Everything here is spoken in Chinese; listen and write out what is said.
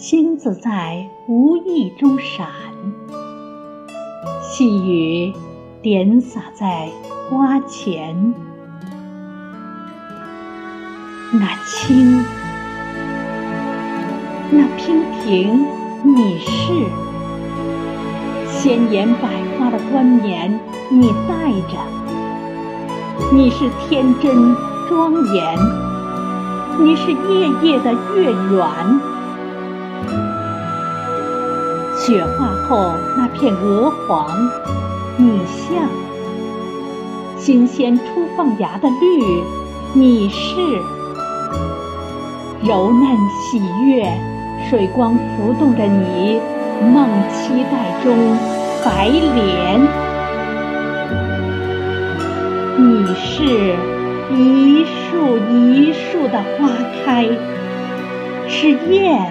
星子在无意中闪，细雨点洒在花前，那青，那娉婷，你是。鲜艳百花的冠冕，你戴着；你是天真庄严，你是夜夜的月圆。雪化后那片鹅黄，你像；新鲜初放芽的绿，你是；柔嫩喜悦，水光浮动着你。梦期待中，白莲，你是一树一树的花开，是燕